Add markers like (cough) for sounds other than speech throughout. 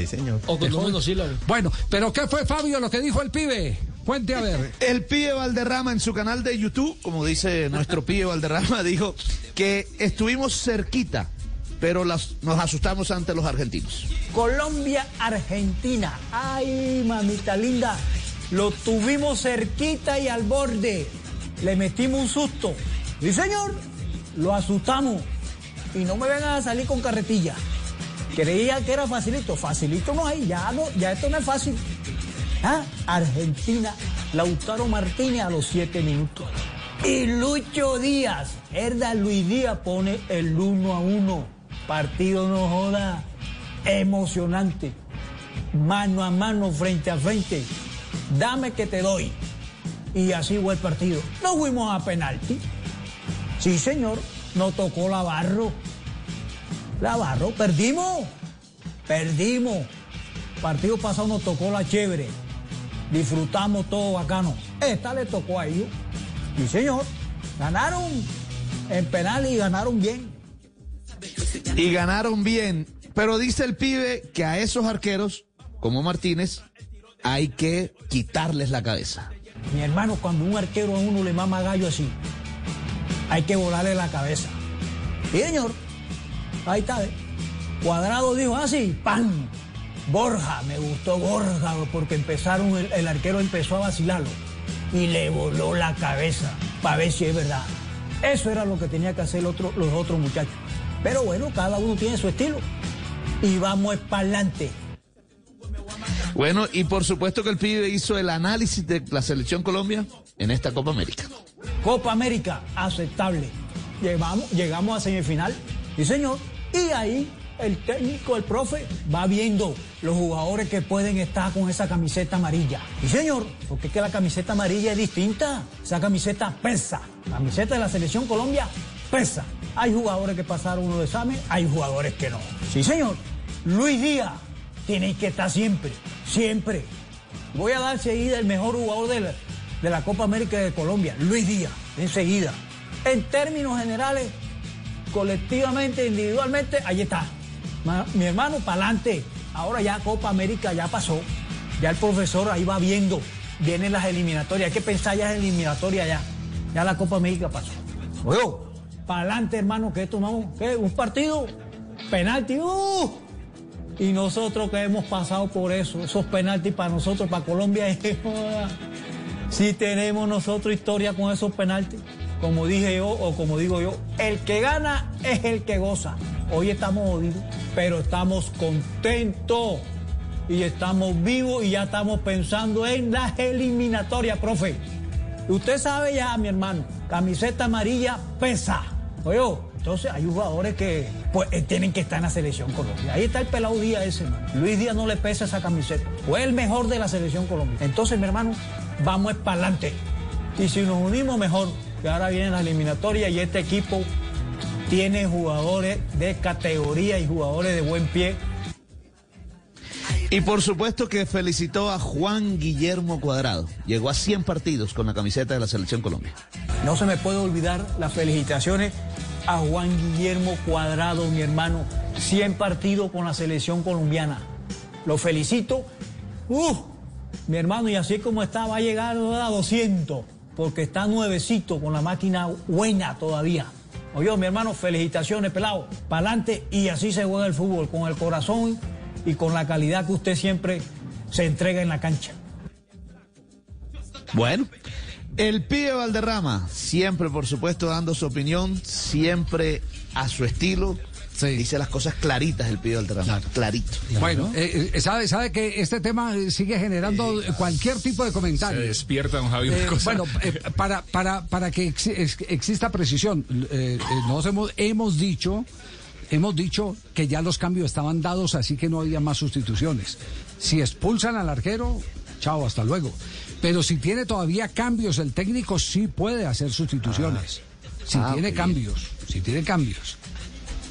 Sí, señor. O con monosílabo. Bueno, pero ¿qué fue Fabio lo que dijo el pibe? Cuente a ver. El pibe Valderrama en su canal de YouTube, como dice nuestro pibe Valderrama, (laughs) dijo que estuvimos cerquita, pero las- nos asustamos ante los argentinos. Colombia, Argentina. Ay, mamita linda. Lo tuvimos cerquita y al borde. Le metimos un susto. Sí, señor. Lo asustamos. Y no me vengan a salir con carretilla. Creía que era facilito. Facilito no hay. Ya, no, ya esto no es fácil. Ah, Argentina. Lautaro Martínez a los siete minutos. Y Lucho Díaz. Herda Luis Díaz pone el uno a uno. Partido no joda. Emocionante. Mano a mano, frente a frente. Dame que te doy. Y así fue el partido. Nos fuimos a penalti. Sí, señor. Nos tocó la barro. La barro. Perdimos. Perdimos. Partido pasado nos tocó la chévere. Disfrutamos todo bacano. Esta le tocó a ellos. Sí, señor. Ganaron en penal y ganaron bien. Y ganaron bien. Pero dice el pibe que a esos arqueros, como Martínez, hay que quitarles la cabeza. Mi hermano, cuando un arquero a uno le mama gallo así, hay que volarle la cabeza. Sí, señor. Ahí está. ¿eh? Cuadrado dijo así, ¡pam! Borja, me gustó Borja, porque empezaron, el, el arquero empezó a vacilarlo y le voló la cabeza para ver si es verdad. Eso era lo que tenía que hacer otro- los otros muchachos. Pero bueno, cada uno tiene su estilo. Y vamos para adelante. Bueno, y por supuesto que el pibe hizo el análisis de la selección Colombia en esta Copa América. Copa América, aceptable. Llegamos, llegamos a semifinal, sí señor. Y ahí el técnico, el profe, va viendo los jugadores que pueden estar con esa camiseta amarilla. Sí señor, porque es que la camiseta amarilla es distinta. Esa camiseta pesa. La camiseta de la selección Colombia pesa. Hay jugadores que pasaron uno de examen, hay jugadores que no. Sí señor. Luis Díaz tiene que estar siempre, siempre. Voy a dar seguida el mejor jugador de de la Copa América de Colombia, Luis Díaz, enseguida. En términos generales, colectivamente, individualmente, ahí está. Mi hermano, para adelante. Ahora ya Copa América ya pasó. Ya el profesor ahí va viendo. Vienen las eliminatorias. Hay que pensar ya en eliminatoria ya. Ya la Copa América pasó. Oye, para adelante, hermano, que tomamos ¿qué? un partido, penalti. ¡uh! Y nosotros que hemos pasado por eso, esos penaltis para nosotros, para Colombia, (laughs) si tenemos nosotros historia con esos penaltis. Como dije yo, o como digo yo, el que gana es el que goza. Hoy estamos jodidos, pero estamos contentos y estamos vivos y ya estamos pensando en las eliminatorias, profe. Usted sabe ya, mi hermano, camiseta amarilla pesa. Oye, entonces hay jugadores que pues, eh, tienen que estar en la selección Colombia. Ahí está el pelado Díaz ese, hermano. Luis Díaz no le pesa esa camiseta. Fue el mejor de la selección Colombia. Entonces, mi hermano, vamos para adelante. Y si nos unimos mejor, que ahora vienen las eliminatorias y este equipo tiene jugadores de categoría y jugadores de buen pie. Y por supuesto que felicitó a Juan Guillermo Cuadrado. Llegó a 100 partidos con la camiseta de la selección Colombia. No se me puede olvidar las felicitaciones a Juan Guillermo Cuadrado, mi hermano. 100 partidos con la selección colombiana. Lo felicito. ¡Uf! mi hermano, y así como está, va a llegar a 200, porque está nuevecito con la máquina buena todavía. Oye, mi hermano, felicitaciones, pelado. Para adelante y así se juega el fútbol, con el corazón y con la calidad que usted siempre se entrega en la cancha. Bueno, el pibe Valderrama, siempre por supuesto dando su opinión, siempre a su estilo. Dice las cosas claritas el pibe Valderrama, clarito. Bueno, eh, eh, sabe, sabe que este tema sigue generando cualquier tipo de comentario. Se despierta, don Javi, una Eh, cosa. bueno, eh, para, para, para que ex- ex- exista precisión, eh, eh, nos hemos, hemos dicho, hemos dicho que ya los cambios estaban dados, así que no había más sustituciones. Si expulsan al arquero, chao, hasta luego. Pero si tiene todavía cambios, el técnico sí puede hacer sustituciones. si Ah, tiene cambios, si tiene cambios.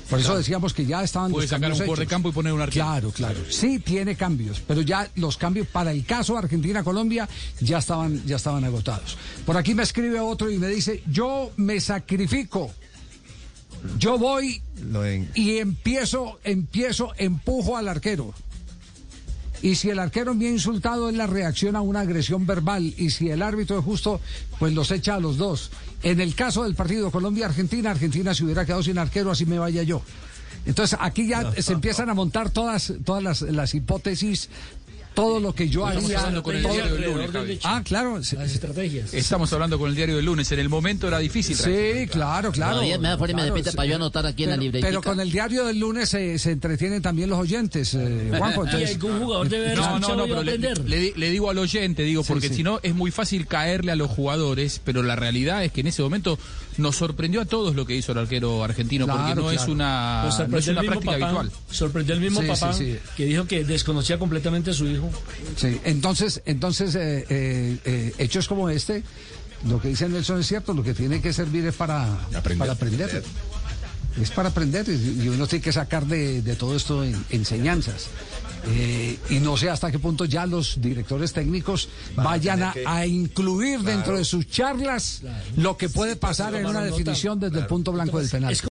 Por eso Claro. decíamos que ya estaban Puede los sacar un jugador de campo y poner un arquero. Claro, claro. Sí tiene cambios, pero ya los cambios para el caso Argentina-Colombia ya estaban, ya estaban agotados. Por aquí me escribe otro y me dice, yo me sacrifico. Yo voy y empiezo, empiezo, empujo al arquero. Y si el arquero bien insultado es la reacción a una agresión verbal y si el árbitro es justo, pues los echa a los dos. En el caso del partido Colombia-Argentina, Argentina se hubiera quedado sin arquero, así me vaya yo. Entonces aquí ya se empiezan a montar todas, todas las, las hipótesis todo lo que yo haría. Con el diario del lunes, ah, claro. Las estrategias. Estamos hablando con el diario del lunes. En el momento era difícil. Sí, claro, claro. me da fuera me para yo anotar aquí en la librería. Pero con el diario del lunes se, se entretienen también los oyentes, eh, (laughs) Juanjo. Entonces... ¿Y algún jugador debe No, no, no, pero le, le, le, digo al oyente, digo, porque si no es muy fácil caerle a los jugadores, pero la realidad es que en ese momento nos sorprendió a todos lo que hizo el arquero argentino, porque no es una, no es una práctica habitual. Sorprendió el mismo papá que dijo que desconocía completamente a su hijo. Sí, entonces, entonces eh, eh, eh, hechos como este, lo que dice Nelson es cierto, lo que tiene que servir es para aprender. Para aprender. Es para aprender y uno tiene que sacar de, todo esto enseñanzas. y no sé hasta qué punto ya los directores técnicos vayan a, incluir dentro de sus charlas lo que puede pasar en una definición desde el punto blanco del penal.